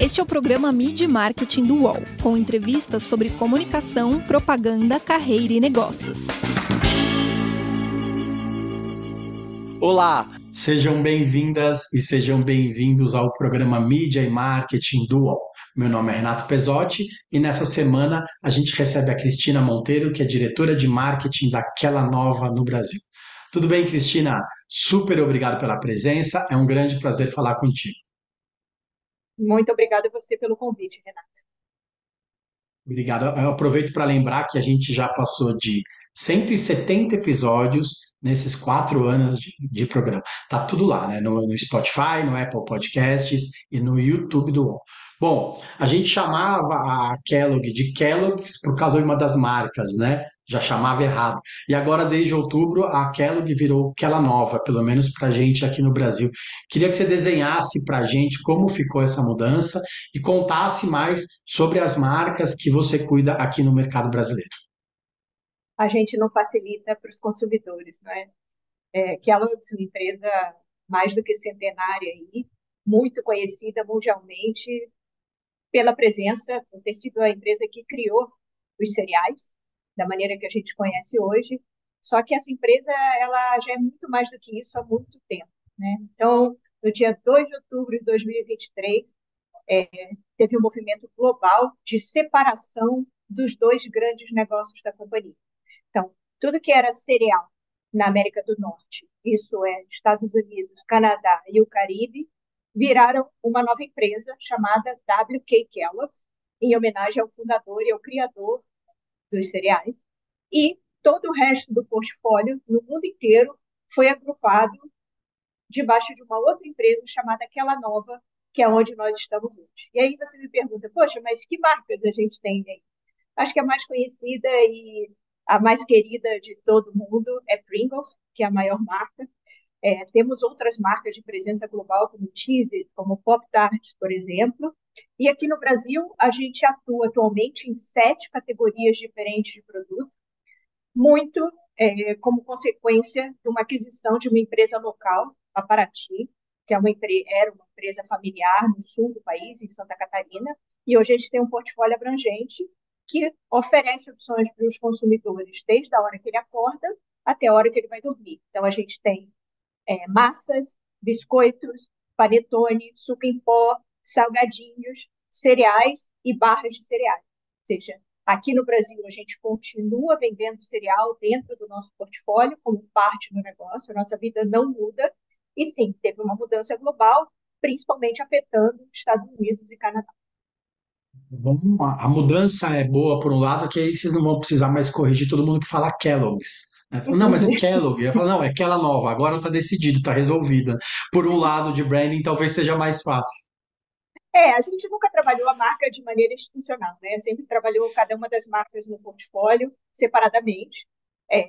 Este é o programa Mid Marketing do UOL, com entrevistas sobre comunicação, propaganda, carreira e negócios. Olá, sejam bem-vindas e sejam bem-vindos ao programa Mídia e Marketing do UOL. Meu nome é Renato Pesotti e nessa semana a gente recebe a Cristina Monteiro, que é diretora de marketing daquela nova no Brasil. Tudo bem, Cristina? Super obrigado pela presença. É um grande prazer falar contigo. Muito obrigada a você pelo convite, Renato. Obrigado. Eu aproveito para lembrar que a gente já passou de 170 episódios nesses quatro anos de, de programa. Tá tudo lá, né? No, no, Spotify, no Apple Podcasts e no YouTube do UOL. Bom, a gente chamava a Kellogg de Kellogg's por causa de uma das marcas, né? Já chamava errado. E agora, desde outubro, a Kellogg virou aquela nova, pelo menos para a gente aqui no Brasil. Queria que você desenhasse para a gente como ficou essa mudança e contasse mais sobre as marcas que você cuida aqui no mercado brasileiro. A gente não facilita para os consumidores, não é? é Kellogg's é uma empresa mais do que centenária aí, muito conhecida mundialmente pela presença, por ter sido a empresa que criou os cereais, da maneira que a gente conhece hoje. Só que essa empresa ela já é muito mais do que isso há muito tempo. Né? Então, no dia 2 de outubro de 2023, é, teve um movimento global de separação dos dois grandes negócios da companhia. Então, tudo que era cereal na América do Norte, isso é Estados Unidos, Canadá e o Caribe, viraram uma nova empresa chamada WK Kellogg, em homenagem ao fundador e ao criador dos cereais. E todo o resto do portfólio, no mundo inteiro, foi agrupado debaixo de uma outra empresa chamada Aquela Nova, que é onde nós estamos hoje. E aí você me pergunta, poxa, mas que marcas a gente tem aí? Acho que a mais conhecida e a mais querida de todo mundo é Pringles, que é a maior marca. É, temos outras marcas de presença global, como Cheez, como Pop Tarts, por exemplo. E aqui no Brasil, a gente atua atualmente em sete categorias diferentes de produto, muito é, como consequência de uma aquisição de uma empresa local, a Paraty, que é uma era uma empresa familiar no sul do país, em Santa Catarina, e hoje a gente tem um portfólio abrangente que oferece opções para os consumidores desde a hora que ele acorda até a hora que ele vai dormir. Então, a gente tem é, massas, biscoitos, panetone, suco em pó, salgadinhos, cereais e barras de cereais. Ou seja, aqui no Brasil a gente continua vendendo cereal dentro do nosso portfólio como parte do negócio, a nossa vida não muda. E sim, teve uma mudança global, principalmente afetando Estados Unidos e Canadá. A mudança é boa por um lado, que aí vocês não vão precisar mais corrigir todo mundo que fala Kellogg's. Não, mas é Kellogg. Falo, não, é aquela nova, agora está decidido, está resolvida. Por um lado de branding, talvez seja mais fácil. É, a gente nunca trabalhou a marca de maneira institucional, né? Sempre trabalhou cada uma das marcas no portfólio separadamente. É,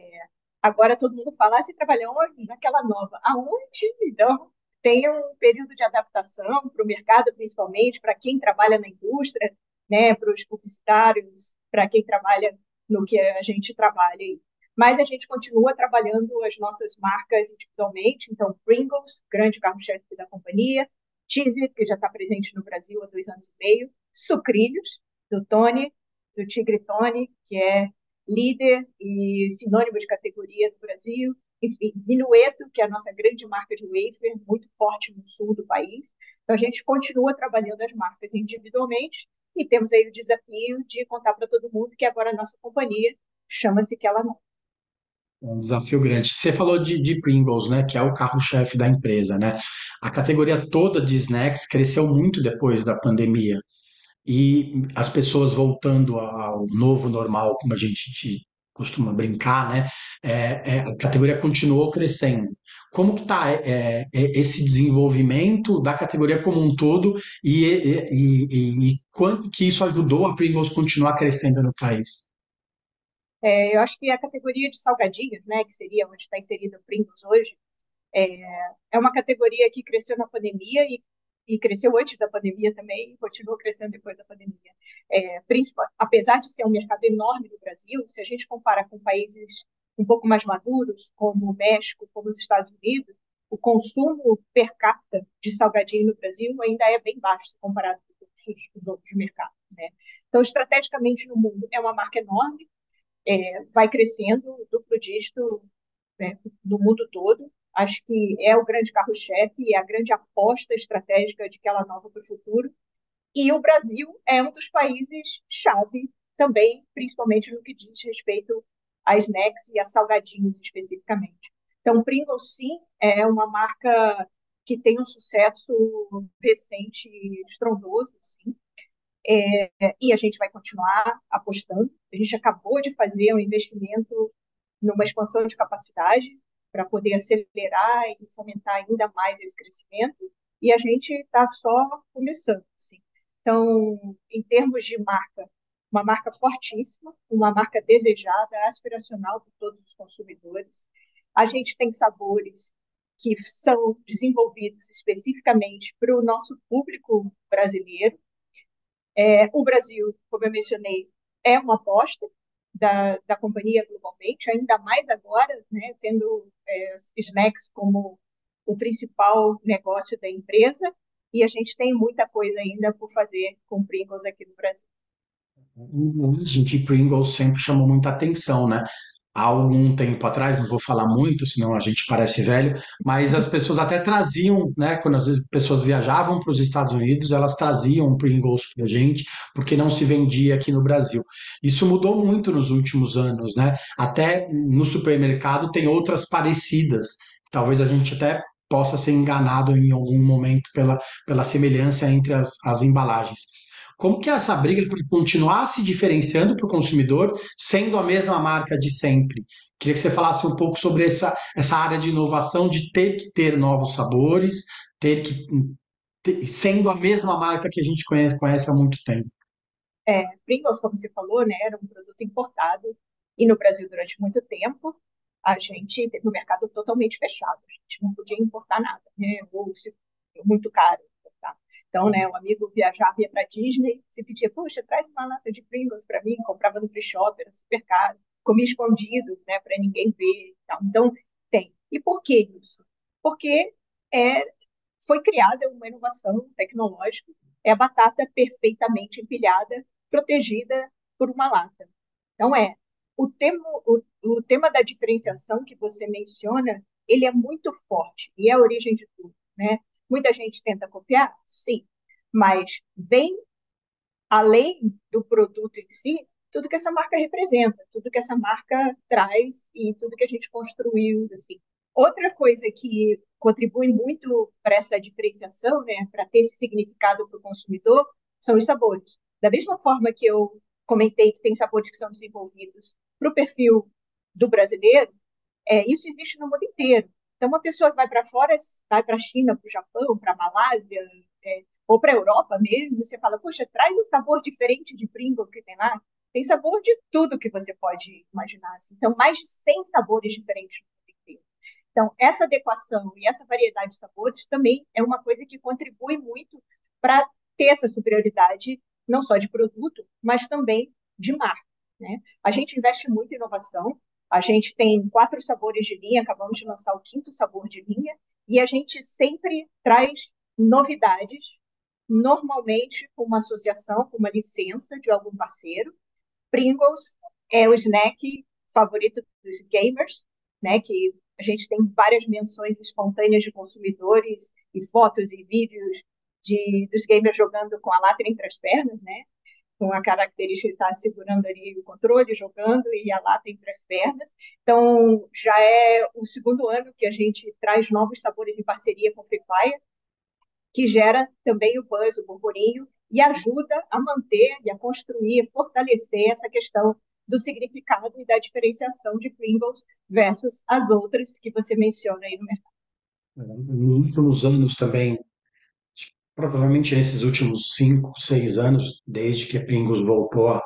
agora todo mundo fala, ah, você trabalhou naquela nova. Aonde? Então, tem um período de adaptação para o mercado, principalmente, para quem trabalha na indústria, né? Para os publicitários, para quem trabalha no que a gente trabalha. Mas a gente continua trabalhando as nossas marcas individualmente. Então, Pringles, grande carro-chefe da companhia, Cheez-It, que já está presente no Brasil há dois anos e meio, Sucrilhos, do Tony, do Tigre Tony, que é líder e sinônimo de categoria no Brasil. Enfim, Minueto, que é a nossa grande marca de wafer, muito forte no sul do país. Então, a gente continua trabalhando as marcas individualmente e temos aí o desafio de contar para todo mundo que agora a nossa companhia chama-se que ela não. É um desafio grande. Você falou de, de Pringles, né, que é o carro-chefe da empresa, né? A categoria toda de snacks cresceu muito depois da pandemia. E as pessoas voltando ao novo normal, como a gente costuma brincar, né? É, é, a categoria continuou crescendo. Como que está é, é, esse desenvolvimento da categoria como um todo e, e, e, e quanto que isso ajudou a Pringles continuar crescendo no país? É, eu acho que a categoria de salgadinhos, né, que seria onde está inserido o Pringles hoje, é, é uma categoria que cresceu na pandemia e, e cresceu antes da pandemia também e continua crescendo depois da pandemia. É, apesar de ser um mercado enorme no Brasil, se a gente compara com países um pouco mais maduros, como o México, como os Estados Unidos, o consumo per capita de salgadinho no Brasil ainda é bem baixo comparado com os outros mercados. Né? Então, estrategicamente no mundo, é uma marca enorme, é, vai crescendo duplo dígito né, no mundo todo. Acho que é o grande carro-chefe, é a grande aposta estratégica de aquela nova para o futuro. E o Brasil é um dos países chave também, principalmente no que diz respeito a snacks e a salgadinhos especificamente. Então, Pringles, sim, é uma marca que tem um sucesso recente estrondoso, sim. É, e a gente vai continuar apostando. A gente acabou de fazer um investimento numa expansão de capacidade para poder acelerar e fomentar ainda mais esse crescimento. E a gente está só começando. Sim. Então, em termos de marca, uma marca fortíssima, uma marca desejada, aspiracional por todos os consumidores. A gente tem sabores que são desenvolvidos especificamente para o nosso público brasileiro. É, o Brasil, como eu mencionei, é uma aposta da, da companhia globalmente, ainda mais agora, né, tendo é, snacks como o principal negócio da empresa, e a gente tem muita coisa ainda por fazer com Pringles aqui no Brasil. A gente Pringles sempre chamou muita atenção, né? Há algum tempo atrás, não vou falar muito, senão a gente parece velho, mas as pessoas até traziam, né, quando as pessoas viajavam para os Estados Unidos, elas traziam Pringles para a gente, porque não se vendia aqui no Brasil. Isso mudou muito nos últimos anos, né? Até no supermercado tem outras parecidas. Talvez a gente até possa ser enganado em algum momento pela, pela semelhança entre as, as embalagens. Como que é essa briga para continuar se diferenciando para o consumidor, sendo a mesma marca de sempre? Queria que você falasse um pouco sobre essa, essa área de inovação, de ter que ter novos sabores, ter que ter, sendo a mesma marca que a gente conhece, conhece há muito tempo. É, Pringles, como você falou, né, era um produto importado e no Brasil durante muito tempo a gente teve um mercado totalmente fechado, a gente não podia importar nada, né, ou se, muito caro. Então, né, um amigo viajava, ia para Disney, se pedia, poxa, traz uma lata de Pringles para mim, comprava no free shop, era super caro, comia escondido, né, para ninguém ver. Então, tem. E por que isso? Porque é, foi criada uma inovação tecnológica, é a batata perfeitamente empilhada, protegida por uma lata. Então, é, o tema, o, o tema da diferenciação que você menciona, ele é muito forte e é a origem de tudo, né? Muita gente tenta copiar? Sim. Mas vem além do produto em si, tudo que essa marca representa, tudo que essa marca traz e tudo que a gente construiu, assim. Outra coisa que contribui muito para essa diferenciação, né, para ter esse significado para o consumidor, são os sabores. Da mesma forma que eu comentei que tem sabores que são desenvolvidos para o perfil do brasileiro, é, isso existe no mundo inteiro. Então, uma pessoa que vai para fora, vai para a China, para o Japão, para a Malásia, é, ou para a Europa mesmo, você fala, poxa, traz um sabor diferente de Pringle que tem lá. Tem sabor de tudo que você pode imaginar. Assim. Então, mais de 100 sabores diferentes. Então, essa adequação e essa variedade de sabores também é uma coisa que contribui muito para ter essa superioridade, não só de produto, mas também de marca. Né? A gente investe muito em inovação, a gente tem quatro sabores de linha, acabamos de lançar o quinto sabor de linha, e a gente sempre traz novidades, normalmente com uma associação, com uma licença de algum parceiro. Pringles é o snack favorito dos gamers, né, que a gente tem várias menções espontâneas de consumidores e fotos e vídeos de, dos gamers jogando com a lata entre as pernas, né? Com a característica de estar segurando ali o controle, jogando e a lata entre as pernas. Então, já é o segundo ano que a gente traz novos sabores em parceria com Free Fire, que gera também o buzz, o burburinho, e ajuda a manter e a construir, fortalecer essa questão do significado e da diferenciação de Pringles versus as outras que você menciona aí no mercado. Nos últimos anos também, provavelmente nesses últimos cinco, seis anos, desde que a Pringles voltou a,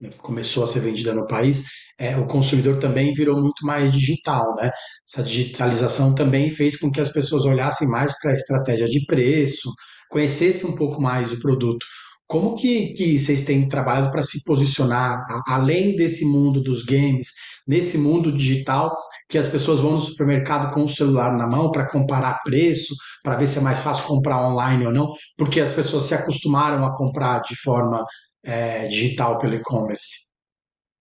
né, começou a ser vendida no país, é, o consumidor também virou muito mais digital, né? Essa digitalização também fez com que as pessoas olhassem mais para a estratégia de preço, conhecessem um pouco mais o produto. Como que, que vocês têm trabalhado para se posicionar além desse mundo dos games, nesse mundo digital, que as pessoas vão no supermercado com o celular na mão para comparar preço, para ver se é mais fácil comprar online ou não, porque as pessoas se acostumaram a comprar de forma é, digital pelo e-commerce?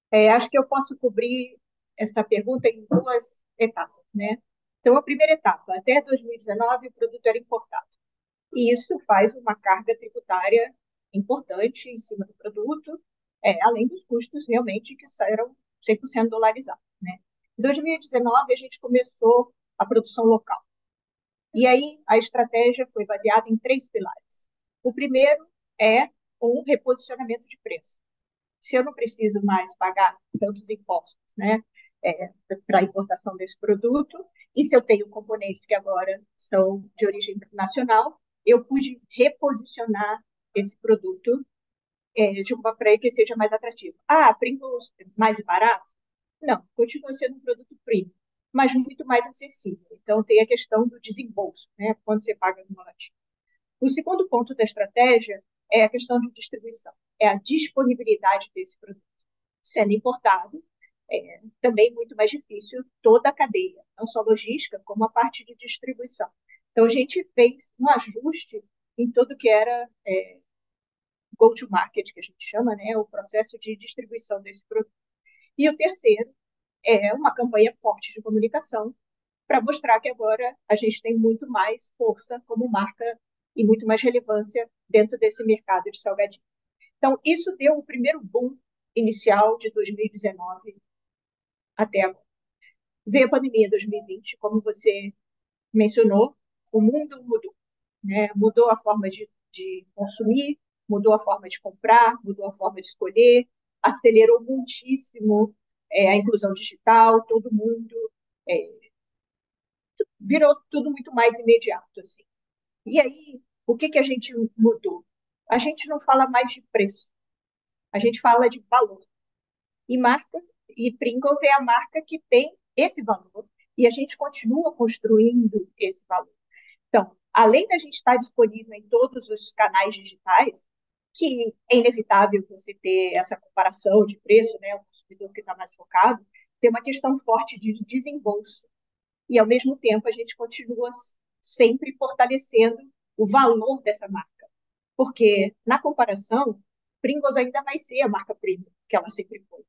É, acho que eu posso cobrir essa pergunta em duas etapas, né? Então, a primeira etapa, até 2019, o produto era importado. E isso faz uma carga tributária importante em cima do produto, é, além dos custos realmente que eram 100% dolarizados. Né? Em 2019, a gente começou a produção local. E aí, a estratégia foi baseada em três pilares. O primeiro é um reposicionamento de preço. Se eu não preciso mais pagar tantos impostos né, é, para a importação desse produto, e se eu tenho componentes que agora são de origem nacional, eu pude reposicionar esse produto é, de uma para que seja mais atrativo. Ah, Pringles mais barato? Não, continua sendo um produto premium, mas muito mais acessível. Então, tem a questão do desembolso, né, quando você paga no latim. O segundo ponto da estratégia é a questão de distribuição, é a disponibilidade desse produto. Sendo importado, é também muito mais difícil toda a cadeia, não só logística, como a parte de distribuição. Então, a gente fez um ajuste em tudo que era é, go-to-market, que a gente chama, né, o processo de distribuição desse produto. E o terceiro é uma campanha forte de comunicação para mostrar que agora a gente tem muito mais força como marca e muito mais relevância dentro desse mercado de salgadinho. Então, isso deu o primeiro boom inicial de 2019 até agora. Veio a pandemia 2020, como você mencionou, o mundo mudou. Né? Mudou a forma de, de consumir, mudou a forma de comprar, mudou a forma de escolher, acelerou muitíssimo é, a inclusão digital, todo mundo é, virou tudo muito mais imediato assim. E aí, o que que a gente mudou? A gente não fala mais de preço, a gente fala de valor. E marca e Pringles é a marca que tem esse valor e a gente continua construindo esse valor. Então, além da gente estar disponível em todos os canais digitais, que é inevitável você ter essa comparação de preço, né, o consumidor que está mais focado, tem uma questão forte de desembolso. E, ao mesmo tempo, a gente continua sempre fortalecendo o valor dessa marca. Porque, na comparação, Pringles ainda vai ser a marca premium, que ela sempre foi.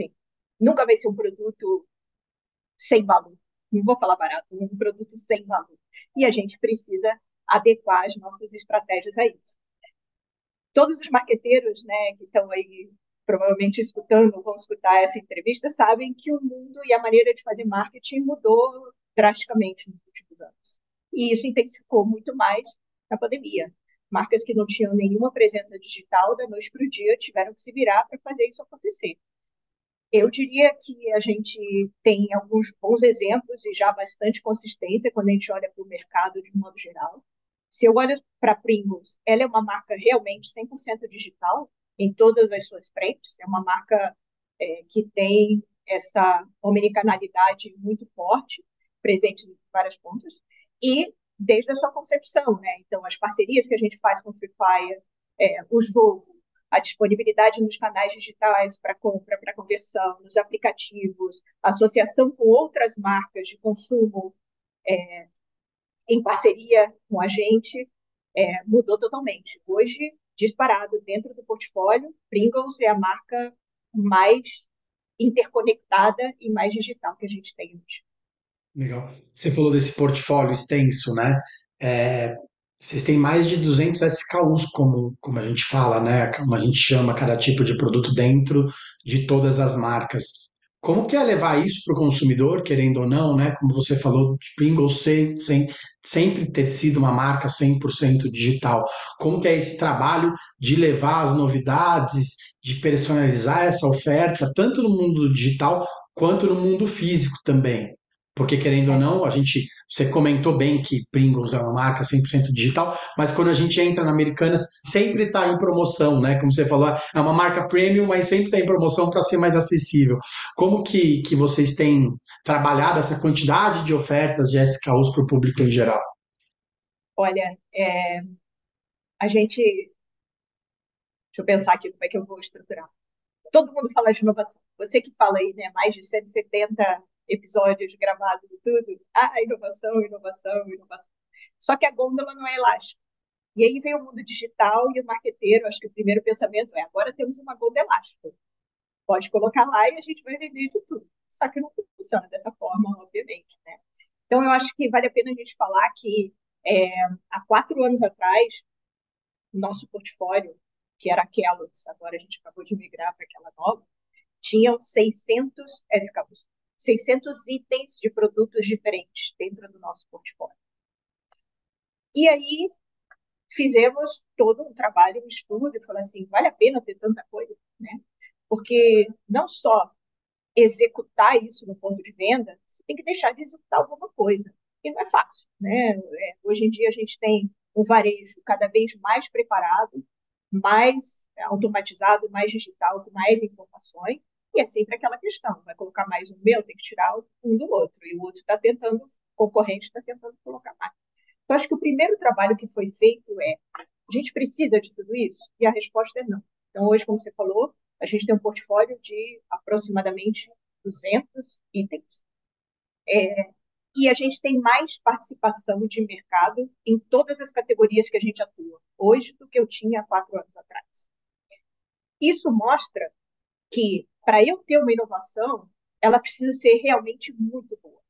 Sim. Nunca vai ser um produto sem valor não vou falar barato, um produto sem valor. E a gente precisa adequar as nossas estratégias a isso. Todos os marqueteiros né, que estão aí provavelmente escutando, vão escutar essa entrevista, sabem que o mundo e a maneira de fazer marketing mudou drasticamente nos últimos anos. E isso intensificou muito mais na pandemia. Marcas que não tinham nenhuma presença digital, da noite para o dia, tiveram que se virar para fazer isso acontecer. Eu diria que a gente tem alguns bons exemplos e já bastante consistência quando a gente olha para o mercado de modo geral. Se eu olho para Pringles, ela é uma marca realmente 100% digital em todas as suas frentes. É uma marca é, que tem essa omnicanalidade muito forte, presente em várias pontas, e desde a sua concepção, né? Então, as parcerias que a gente faz com o Free Fire, é, o jogo, a disponibilidade nos canais digitais para compra, para conversão, nos aplicativos, associação com outras marcas de consumo é, em parceria com a gente, é, mudou totalmente. Hoje, disparado dentro do portfólio, Pringles é a marca mais interconectada e mais digital que a gente tem hoje. Legal. Você falou desse portfólio extenso, né? É, vocês têm mais de 200 SKUs, como, como a gente fala, né? Como a gente chama cada tipo de produto dentro de todas as marcas. Como que é levar isso para o consumidor, querendo ou não, né? Como você falou, Pringles sem, sem, sempre ter sido uma marca 100% digital. Como que é esse trabalho de levar as novidades, de personalizar essa oferta, tanto no mundo digital quanto no mundo físico também? Porque, querendo ou não, a gente. Você comentou bem que Pringles é uma marca 100% digital, mas quando a gente entra na Americanas, sempre está em promoção, né? Como você falou, é uma marca premium, mas sempre está em promoção para ser mais acessível. Como que, que vocês têm trabalhado essa quantidade de ofertas de SKUs para o público em geral? Olha, é, a gente. Deixa eu pensar aqui como é que eu vou estruturar. Todo mundo fala de inovação. Você que fala aí, né? Mais de 170 episódios gravados e tudo. Ah, inovação, inovação, inovação. Só que a gôndola não é elástica. E aí vem o mundo digital e o marqueteiro, acho que o primeiro pensamento é, agora temos uma gôndola elástica. Pode colocar lá e a gente vai vender de tudo. Só que não funciona dessa forma, obviamente, né? Então, eu acho que vale a pena a gente falar que é, há quatro anos atrás, nosso portfólio, que era aquela, agora a gente acabou de migrar para aquela nova, tinham 600, 600 itens de produtos diferentes dentro do nosso portfólio. E aí fizemos todo um trabalho, um estudo, e falou assim, vale a pena ter tanta coisa, né? Porque não só executar isso no ponto de venda, você tem que deixar de executar alguma coisa. E não é fácil, né? É, hoje em dia a gente tem um varejo cada vez mais preparado, mais automatizado, mais digital, com mais informações, e é sempre aquela questão, vai colocar mais um meu, tem que tirar um do outro, e o outro está tentando, o concorrente está tentando colocar mais. Então, acho que o primeiro trabalho que foi feito é, a gente precisa de tudo isso? E a resposta é não. Então, hoje, como você falou, a gente tem um portfólio de aproximadamente 200 itens. É, e a gente tem mais participação de mercado em todas as categorias que a gente atua hoje do que eu tinha há quatro anos atrás. Isso mostra que, para eu ter uma inovação, ela precisa ser realmente muito boa.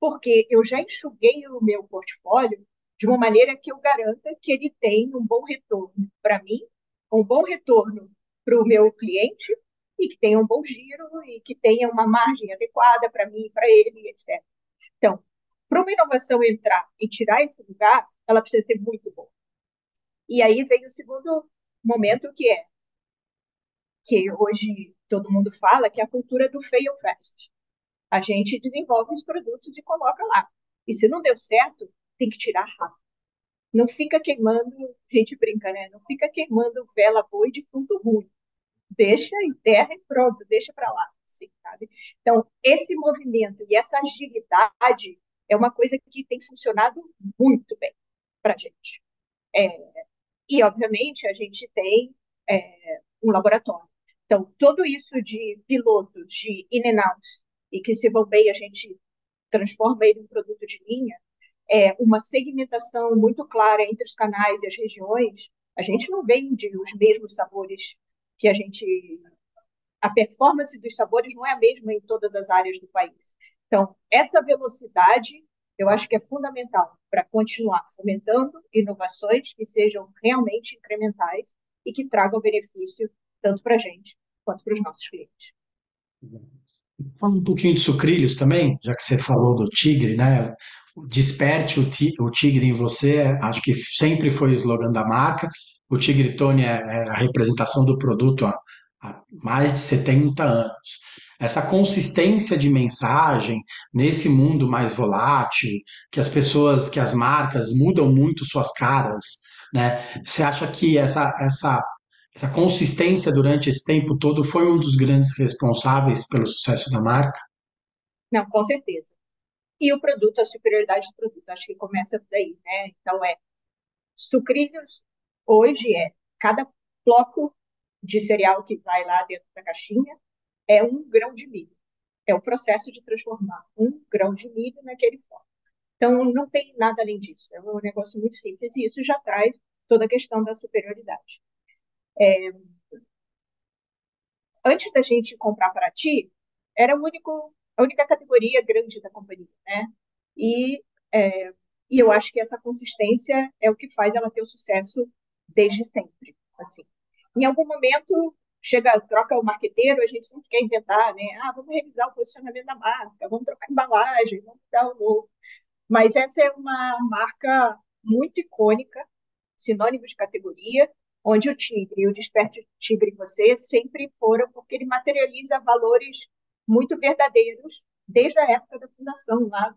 Porque eu já enxuguei o meu portfólio de uma maneira que eu garanta que ele tem um bom retorno para mim, um bom retorno para o meu cliente e que tenha um bom giro e que tenha uma margem adequada para mim, para ele, etc. Então, para uma inovação entrar e tirar esse lugar, ela precisa ser muito boa. E aí vem o segundo momento, que é que hoje todo mundo fala, que é a cultura do fail fast. A gente desenvolve os produtos e coloca lá. E se não deu certo, tem que tirar rápido. Não fica queimando, a gente brinca, né? Não fica queimando vela boa de fruto ruim deixa em terra e pronto, deixa para lá, assim, sabe? Então, esse movimento e essa agilidade é uma coisa que tem funcionado muito bem para a gente. É, e, obviamente, a gente tem é, um laboratório. Então, tudo isso de pilotos, de in and out, e que se vão bem, a gente transforma ele em produto de linha, é uma segmentação muito clara entre os canais e as regiões. A gente não vende os mesmos sabores que a gente a performance dos sabores não é a mesma em todas as áreas do país. Então, essa velocidade eu acho que é fundamental para continuar fomentando inovações que sejam realmente incrementais e que tragam benefício tanto para a gente quanto para os nossos clientes. Falando um pouquinho de sucrilhos também, já que você falou do tigre, né? Desperte o tigre em você, acho que sempre foi o slogan da marca. O Tigre Tone é, é a representação do produto há, há mais de 70 anos. Essa consistência de mensagem nesse mundo mais volátil, que as pessoas, que as marcas mudam muito suas caras, né? Você acha que essa, essa, essa consistência durante esse tempo todo foi um dos grandes responsáveis pelo sucesso da marca? Não, com certeza. E o produto, a superioridade do produto, acho que começa daí, né? Então é sucrilhos hoje é cada bloco de cereal que vai lá dentro da caixinha é um grão de milho. É o processo de transformar um grão de milho naquele forno. Então, não tem nada além disso. É um negócio muito simples e isso já traz toda a questão da superioridade. É... Antes da gente comprar para ti, era único, a única categoria grande da companhia, né? E, é... e eu acho que essa consistência é o que faz ela ter o sucesso desde sempre, assim. Em algum momento chega, troca o marqueteiro, a gente sempre quer inventar, né? Ah, vamos revisar o posicionamento da marca, vamos trocar embalagem, vamos dar um novo. Mas essa é uma marca muito icônica, sinônimo de categoria, onde o tigre o desperte tigre em você sempre foram, porque ele materializa valores muito verdadeiros desde a época da fundação lá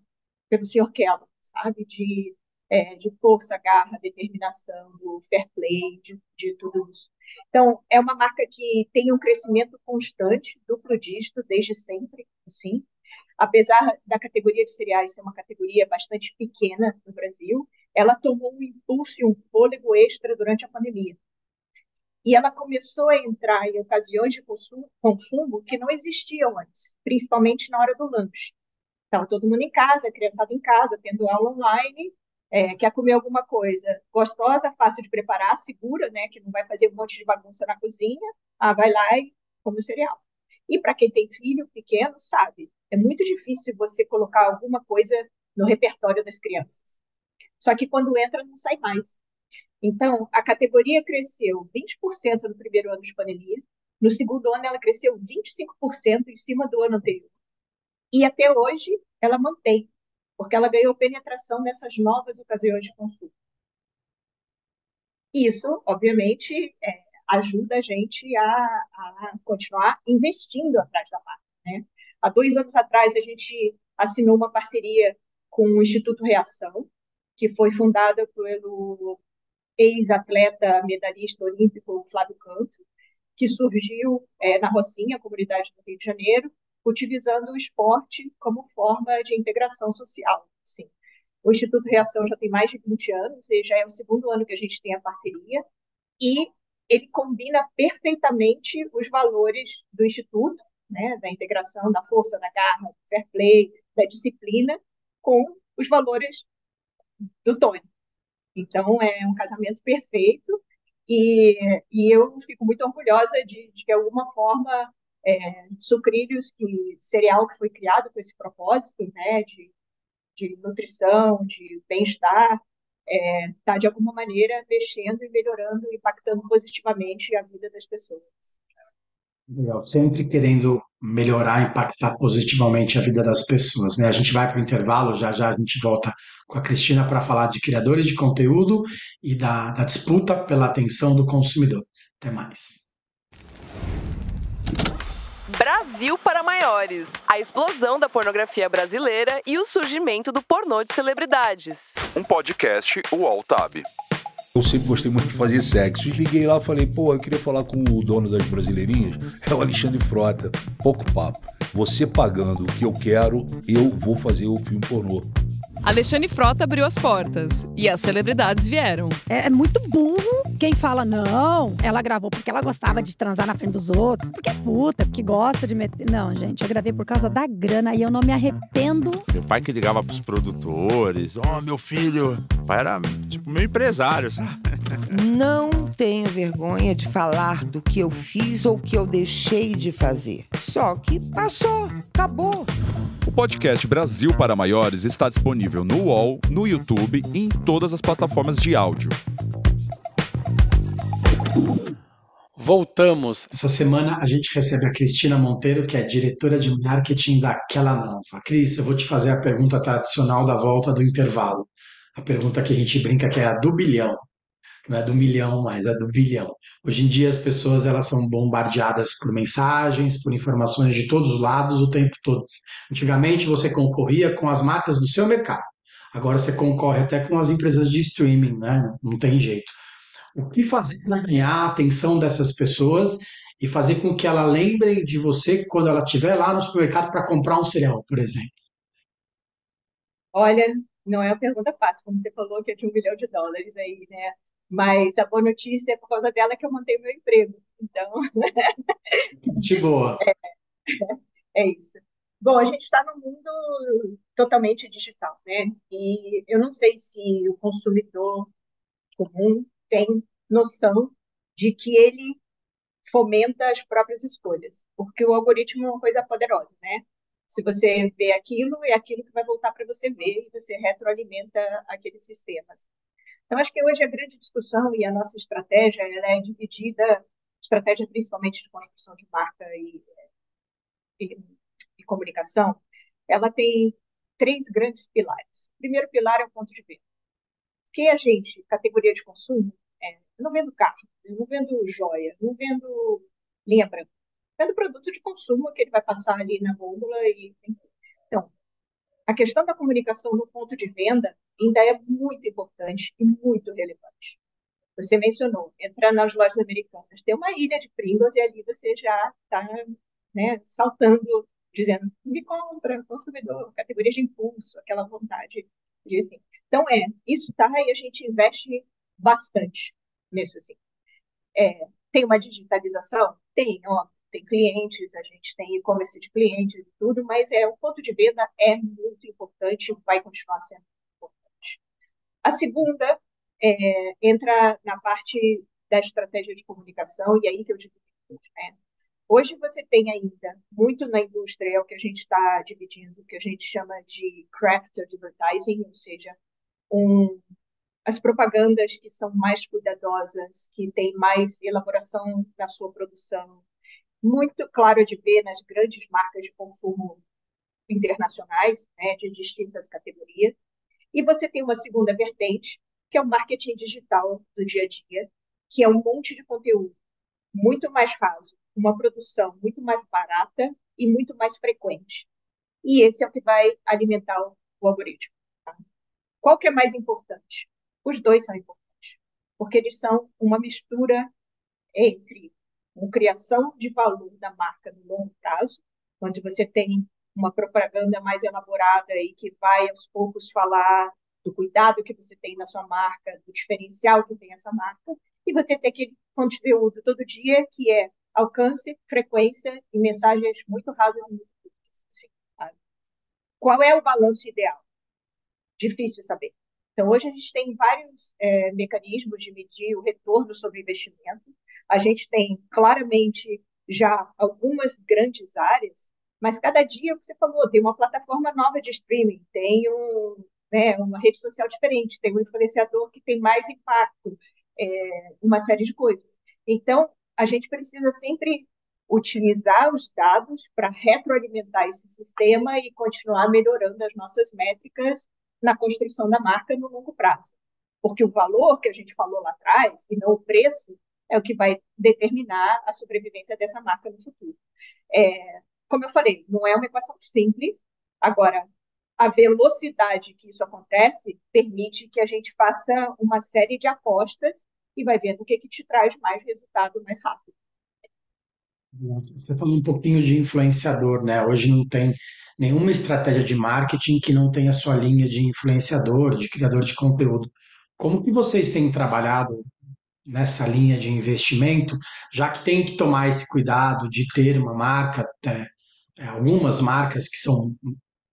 pelo Sr. Keller, sabe? De é, de força, garra, determinação, do fair play, de, de tudo isso. Então, é uma marca que tem um crescimento constante, duplo dígito, desde sempre, assim. Apesar da categoria de cereais ser uma categoria bastante pequena no Brasil, ela tomou um impulso e um fôlego extra durante a pandemia. E ela começou a entrar em ocasiões de consumo, consumo que não existiam antes, principalmente na hora do lanche. Estava todo mundo em casa, criançada em casa, tendo aula online, é, quer comer alguma coisa gostosa, fácil de preparar, segura, né, que não vai fazer um monte de bagunça na cozinha, ah, vai lá e come o cereal. E para quem tem filho pequeno, sabe, é muito difícil você colocar alguma coisa no repertório das crianças. Só que quando entra, não sai mais. Então, a categoria cresceu 20% no primeiro ano de pandemia, no segundo ano ela cresceu 25% em cima do ano anterior. E até hoje ela mantém, porque ela ganhou penetração nessas novas ocasiões de consumo. Isso, obviamente, é, ajuda a gente a, a, continuar investindo atrás da marca. Né? Há dois anos atrás, a gente assinou uma parceria com o Instituto Reação, que foi fundada pelo ex-atleta medalhista olímpico Flávio Canto, que surgiu é, na Rocinha, comunidade do Rio de Janeiro, utilizando o esporte como forma de integração social. Sim. O Instituto Reação já tem mais de 20 anos, e já é o segundo ano que a gente tem a parceria, e ele combina perfeitamente os valores do Instituto, né, da integração, da força, da garra, do fair play, da disciplina, com os valores do Tony. Então, é um casamento perfeito e, e eu fico muito orgulhosa de, de, de alguma forma, é, sucrilhos, que cereal que foi criado com esse propósito, né, de, de nutrição, de bem-estar, está, é, tá, de alguma maneira, mexendo e melhorando, impactando positivamente a vida das pessoas. Legal. Sempre querendo melhorar, impactar positivamente a vida das pessoas, né? A gente vai para o intervalo, já já a gente volta com a Cristina para falar de criadores de conteúdo e da, da disputa pela atenção do consumidor. Até mais. Brasil para maiores. A explosão da pornografia brasileira e o surgimento do pornô de celebridades. Um podcast UOL Tab. Eu sempre gostei muito de fazer sexo. Liguei lá falei, pô, eu queria falar com o dono das brasileirinhas. É o Alexandre Frota. Pouco papo. Você pagando o que eu quero, eu vou fazer o filme pornô. Alexandre Frota abriu as portas e as celebridades vieram. É, é, muito burro quem fala, não, ela gravou porque ela gostava de transar na frente dos outros, porque é puta, porque gosta de meter. Não, gente, eu gravei por causa da grana e eu não me arrependo. Meu pai que ligava pros produtores, ó, oh, meu filho. O pai era tipo meu empresário, sabe? Não tenho vergonha de falar do que eu fiz ou que eu deixei de fazer. Só que passou, acabou. O podcast Brasil para Maiores está disponível no UOL, no YouTube e em todas as plataformas de áudio. Voltamos. Essa semana a gente recebe a Cristina Monteiro, que é diretora de marketing daquela nova. Cris, eu vou te fazer a pergunta tradicional da volta do intervalo. A pergunta que a gente brinca que é a do bilhão não é do milhão mais, é do bilhão. Hoje em dia as pessoas elas são bombardeadas por mensagens, por informações de todos os lados o tempo todo. Antigamente você concorria com as marcas do seu mercado. Agora você concorre até com as empresas de streaming, né? Não tem jeito. O que fazer para ganhar a atenção dessas pessoas e fazer com que ela lembre de você quando ela estiver lá no supermercado para comprar um cereal, por exemplo? Olha, não é uma pergunta fácil, como você falou que é de um milhão de dólares aí, né? Mas a boa notícia é por causa dela que eu mantenho meu emprego. Então. De boa. É, é isso. Bom, a gente está num mundo totalmente digital, né? E eu não sei se o consumidor comum tem noção de que ele fomenta as próprias escolhas, porque o algoritmo é uma coisa poderosa, né? Se você vê aquilo, é aquilo que vai voltar para você ver e você retroalimenta aqueles sistemas. Então, acho que hoje a grande discussão e a nossa estratégia ela é dividida, estratégia principalmente de construção de marca e, e, e comunicação, ela tem três grandes pilares. O primeiro pilar é o ponto de venda. Que a gente, categoria de consumo, é, não vendo carro, não vendo joia, não vendo linha branca. Vendo produto de consumo que ele vai passar ali na gôndola e então a questão da comunicação no ponto de venda ainda é muito importante e muito relevante. Você mencionou, entrar nas lojas americanas, tem uma ilha de Pringles e ali você já está né, saltando, dizendo, me compra, consumidor, categoria de impulso, aquela vontade de assim. Então, é, isso tá e a gente investe bastante nisso, assim. É, tem uma digitalização? Tem, ó, tem clientes, a gente tem e-commerce de clientes e tudo, mas é, o ponto de venda é muito importante, vai continuar sendo importante. A segunda é, entra na parte da estratégia de comunicação, e aí que eu digo, né? Hoje você tem ainda muito na indústria, é o que a gente está dividindo, que a gente chama de craft advertising, ou seja, um, as propagandas que são mais cuidadosas, que têm mais elaboração na sua produção, muito claro de ver nas grandes marcas de consumo internacionais, né, de distintas categorias. E você tem uma segunda vertente, que é o marketing digital do dia a dia, que é um monte de conteúdo muito mais raso, uma produção muito mais barata e muito mais frequente. E esse é o que vai alimentar o algoritmo. Tá? Qual que é mais importante? Os dois são importantes, porque eles são uma mistura entre uma criação de valor da marca no longo prazo, onde você tem uma propaganda mais elaborada e que vai aos poucos falar do cuidado que você tem na sua marca, do diferencial que tem essa marca, e você tem aquele conteúdo todo dia que é alcance, frequência e mensagens muito rasas e muito curtas. Assim, Qual é o balanço ideal? Difícil saber. Então, hoje a gente tem vários é, mecanismos de medir o retorno sobre investimento. A gente tem claramente já algumas grandes áreas, mas cada dia, o que você falou, tem uma plataforma nova de streaming, tem um, né, uma rede social diferente, tem um influenciador que tem mais impacto, é, uma série de coisas. Então, a gente precisa sempre utilizar os dados para retroalimentar esse sistema e continuar melhorando as nossas métricas na construção da marca no longo prazo. Porque o valor que a gente falou lá atrás, e não o preço, é o que vai determinar a sobrevivência dessa marca no futuro. É, como eu falei, não é uma equação simples. Agora, a velocidade que isso acontece permite que a gente faça uma série de apostas e vai vendo o que, que te traz mais resultado mais rápido. Você falou um pouquinho de influenciador, né? Hoje não tem nenhuma estratégia de marketing que não tenha sua linha de influenciador, de criador de conteúdo. Como que vocês têm trabalhado nessa linha de investimento, já que tem que tomar esse cuidado de ter uma marca, é, é algumas marcas que são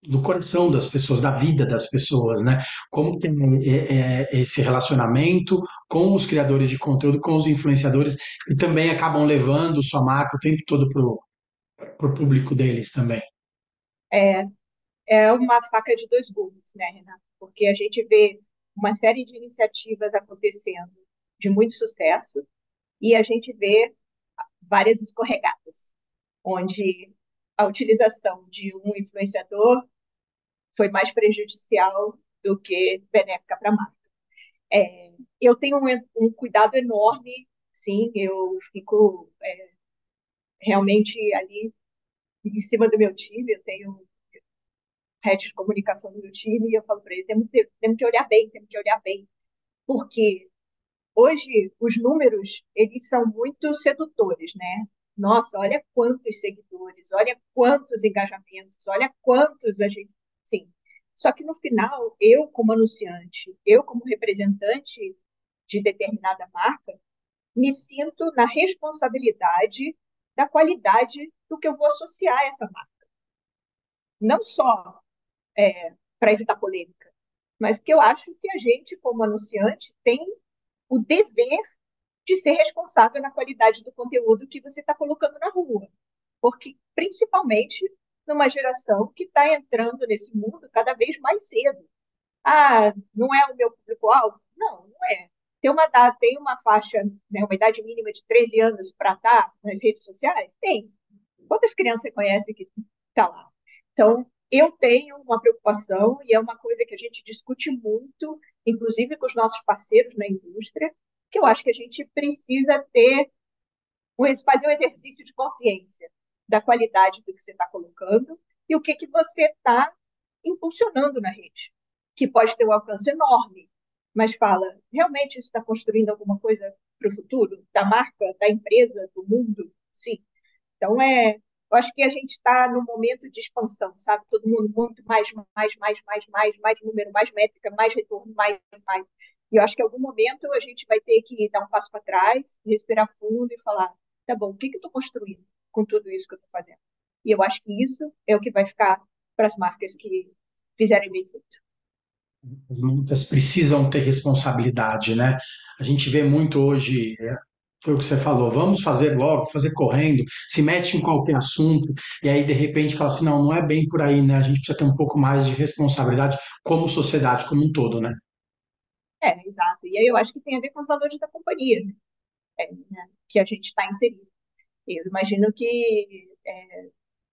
do coração das pessoas, da vida das pessoas, né? Como tem é, é, esse relacionamento com os criadores de conteúdo, com os influenciadores, e também acabam levando sua marca o tempo todo para o público deles também. É, é uma faca de dois gumes, né, Renato? Porque a gente vê uma série de iniciativas acontecendo de muito sucesso e a gente vê várias escorregadas, onde a utilização de um influenciador foi mais prejudicial do que benéfica para a marca. É, eu tenho um, um, cuidado enorme, sim, eu fico é, realmente ali em cima do meu time, eu tenho rede de comunicação do meu time e eu falo para ele, temos, temos que olhar bem, temos que olhar bem, porque hoje os números, eles são muito sedutores, né? Nossa, olha quantos seguidores, olha quantos engajamentos, olha quantos a gente Sim. Só que no final, eu como anunciante, eu como representante de determinada marca, me sinto na responsabilidade da qualidade do que eu vou associar a essa marca. Não só é, para evitar polêmica, mas porque eu acho que a gente, como anunciante, tem o dever de ser responsável na qualidade do conteúdo que você está colocando na rua. Porque, principalmente, numa geração que está entrando nesse mundo cada vez mais cedo. Ah, não é o meu público-alvo? Não, não é. Tem uma, tem uma faixa, né, uma idade mínima de 13 anos para estar tá nas redes sociais? Tem. Quantas crianças você conhece que está lá? Então, eu tenho uma preocupação e é uma coisa que a gente discute muito, inclusive com os nossos parceiros na indústria, que eu acho que a gente precisa ter, fazer um exercício de consciência da qualidade do que você está colocando e o que, que você está impulsionando na rede, que pode ter um alcance enorme, mas fala, realmente isso está construindo alguma coisa para o futuro, da marca, da empresa, do mundo? Sim. Então, é, eu acho que a gente está num momento de expansão, sabe? Todo mundo muito mais, mais, mais, mais, mais, mais número, mais métrica, mais retorno, mais, mais. E eu acho que em algum momento a gente vai ter que dar um passo para trás, respirar fundo e falar: tá bom, o que, que eu estou construindo com tudo isso que eu estou fazendo? E eu acho que isso é o que vai ficar para as marcas que fizerem bem feito. As marcas precisam ter responsabilidade, né? A gente vê muito hoje, é, foi o que você falou, vamos fazer logo, fazer correndo, se mete em qualquer assunto, e aí de repente fala assim, não, não é bem por aí, né? A gente precisa ter um pouco mais de responsabilidade como sociedade como um todo, né? É, exato. E aí eu acho que tem a ver com os valores da companhia, né? É, né? que a gente está inserido. Eu imagino que é,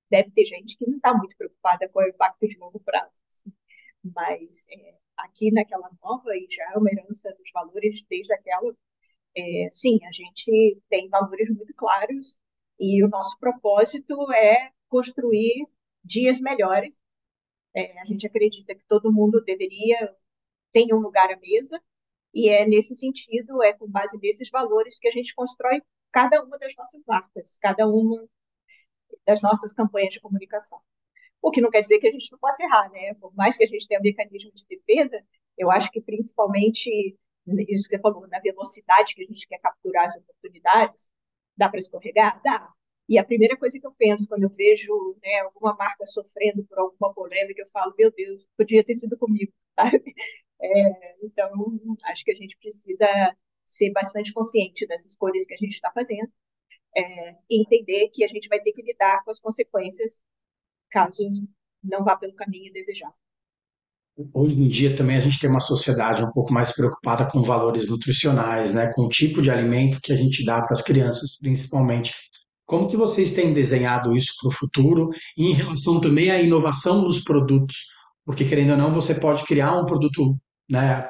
deve ter gente que não está muito preocupada com o impacto de longo prazo. Assim. Mas é, aqui naquela nova, e já é uma herança dos valores desde aquela, é, sim, a gente tem valores muito claros e o nosso propósito é construir dias melhores. É, a gente acredita que todo mundo deveria ter um lugar à mesa e é nesse sentido, é com base nesses valores que a gente constrói cada uma das nossas marcas, cada uma das nossas campanhas de comunicação. O que não quer dizer que a gente não possa errar, né? Por mais que a gente tenha um mecanismo de defesa, eu acho que principalmente isso que você falou, na velocidade que a gente quer capturar as oportunidades, dá para escorregar? Dá. E a primeira coisa que eu penso quando eu vejo né, alguma marca sofrendo por alguma polêmica, eu falo, meu Deus, podia ter sido comigo. Sabe? É, então, acho que a gente precisa ser bastante consciente das escolhas que a gente está fazendo é, e entender que a gente vai ter que lidar com as consequências caso não vá pelo caminho desejado. Hoje em dia também a gente tem uma sociedade um pouco mais preocupada com valores nutricionais, né, com o tipo de alimento que a gente dá para as crianças, principalmente. Como que vocês têm desenhado isso para o futuro e em relação também à inovação nos produtos? Porque querendo ou não, você pode criar um produto, né,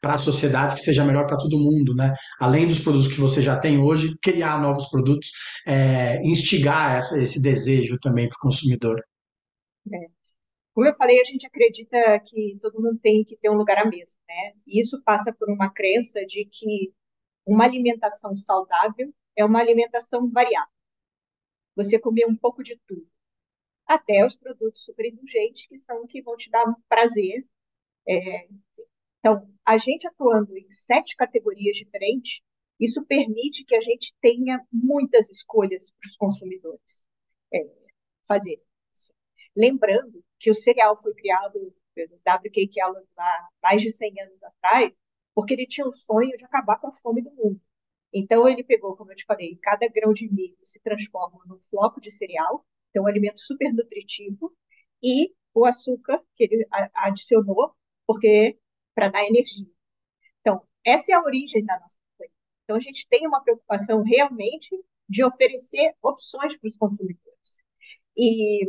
para a sociedade que seja melhor para todo mundo, né? Além dos produtos que você já tem hoje, criar novos produtos, é, instigar essa, esse desejo também para o consumidor. É. Como eu falei, a gente acredita que todo mundo tem que ter um lugar à mesa, né? E isso passa por uma crença de que uma alimentação saudável é uma alimentação variável. Você comer um pouco de tudo, até os produtos super indulgentes, que são que vão te dar prazer. É, então, a gente atuando em sete categorias diferentes, isso permite que a gente tenha muitas escolhas para os consumidores é, fazer. Lembrando que o cereal foi criado pelo W.K. Kellogg há mais de 100 anos atrás, porque ele tinha o sonho de acabar com a fome do mundo. Então, ele pegou, como eu te falei, cada grão de milho se transforma num floco de cereal, então, um alimento super nutritivo, e o açúcar que ele adicionou, porque para dar energia. Então, essa é a origem da nossa campanha. Então, a gente tem uma preocupação realmente de oferecer opções para os consumidores. E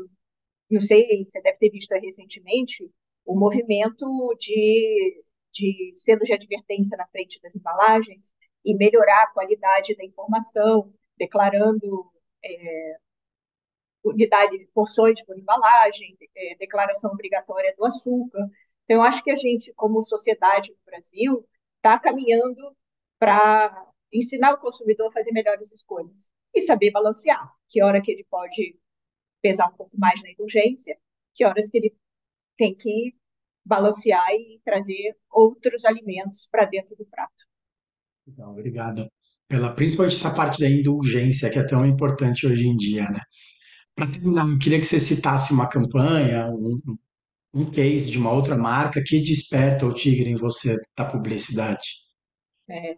não sei, você deve ter visto recentemente o movimento de, de sendo de advertência na frente das embalagens e melhorar a qualidade da informação, declarando é, unidade, porções por embalagem, é, declaração obrigatória do açúcar. Então, eu acho que a gente, como sociedade no Brasil, está caminhando para ensinar o consumidor a fazer melhores escolhas e saber balancear que hora que ele pode pesar um pouco mais na indulgência, que horas que ele tem que balancear e trazer outros alimentos para dentro do prato. Legal, obrigado. Pela, principalmente essa parte da indulgência, que é tão importante hoje em dia, né? Para terminar, eu queria que você citasse uma campanha, um, um case de uma outra marca que desperta o tigre em você da publicidade? É.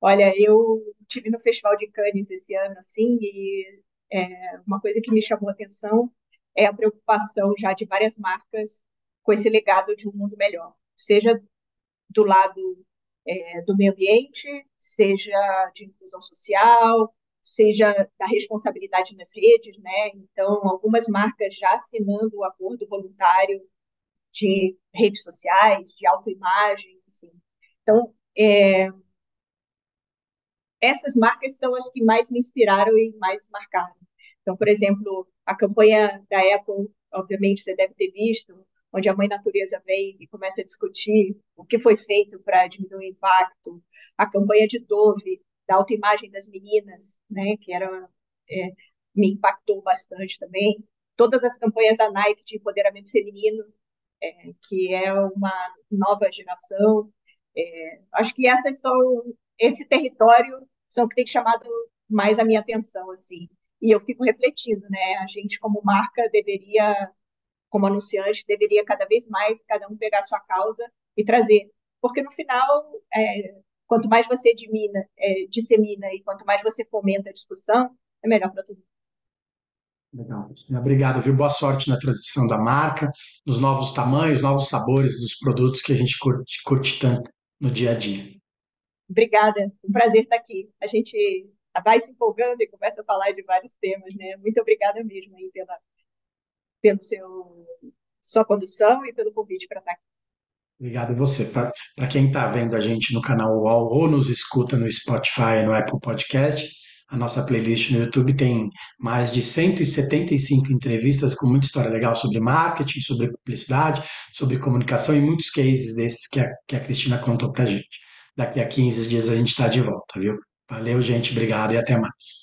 Olha, eu tive no Festival de Cannes esse ano, assim, e é, uma coisa que me chamou a atenção é a preocupação já de várias marcas com esse legado de um mundo melhor, seja do lado é, do meio ambiente, seja de inclusão social, seja da responsabilidade nas redes, né? Então, algumas marcas já assinando o acordo voluntário de redes sociais, de autoimagem, assim. Então, é, essas marcas são as que mais me inspiraram e mais marcaram. Então, por exemplo, a campanha da Apple, obviamente você deve ter visto, onde a mãe natureza vem e começa a discutir o que foi feito para diminuir o impacto. A campanha de Dove, da autoimagem das meninas, né, que era é, me impactou bastante também. Todas as campanhas da Nike de empoderamento feminino, é, que é uma nova geração. É, acho que essas são esse território são que tem chamado mais a minha atenção assim. E eu fico refletindo, né? A gente como marca deveria, como anunciante, deveria cada vez mais cada um pegar a sua causa e trazer, porque no final, é, quanto mais você dimina, é, dissemina e quanto mais você fomenta a discussão, é melhor para todo. Legal. Obrigado, viu? Boa sorte na transição da marca, nos novos tamanhos, novos sabores dos produtos que a gente curte, curte tanto no dia a dia. Obrigada, um prazer estar aqui. A gente vai se empolgando e começa a falar de vários temas, né? Muito obrigada mesmo aí pela, pelo seu sua condução e pelo convite para estar aqui. Obrigado você. Para quem está vendo a gente no canal UOL ou nos escuta no Spotify no Apple Podcasts, a nossa playlist no YouTube tem mais de 175 entrevistas com muita história legal sobre marketing, sobre publicidade, sobre comunicação e muitos cases desses que a, que a Cristina contou para a gente. Daqui a 15 dias a gente está de volta, viu? Valeu, gente. Obrigado e até mais.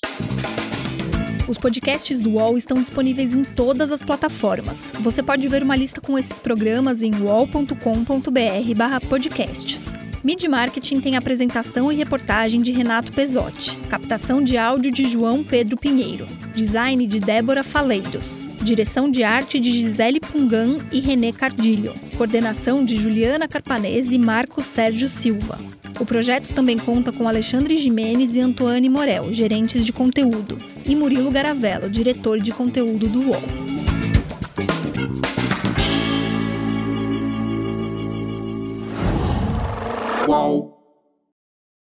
Os podcasts do UOL estão disponíveis em todas as plataformas. Você pode ver uma lista com esses programas em uol.com.br/podcasts. Mid Marketing tem apresentação e reportagem de Renato Pesotti, captação de áudio de João Pedro Pinheiro, design de Débora Faleiros, direção de arte de Gisele Pungan e René Cardilho, coordenação de Juliana Carpanese e Marcos Sérgio Silva. O projeto também conta com Alexandre Jimenez e Antoine Morel, gerentes de conteúdo, e Murilo Garavello, diretor de conteúdo do UOL. Qual?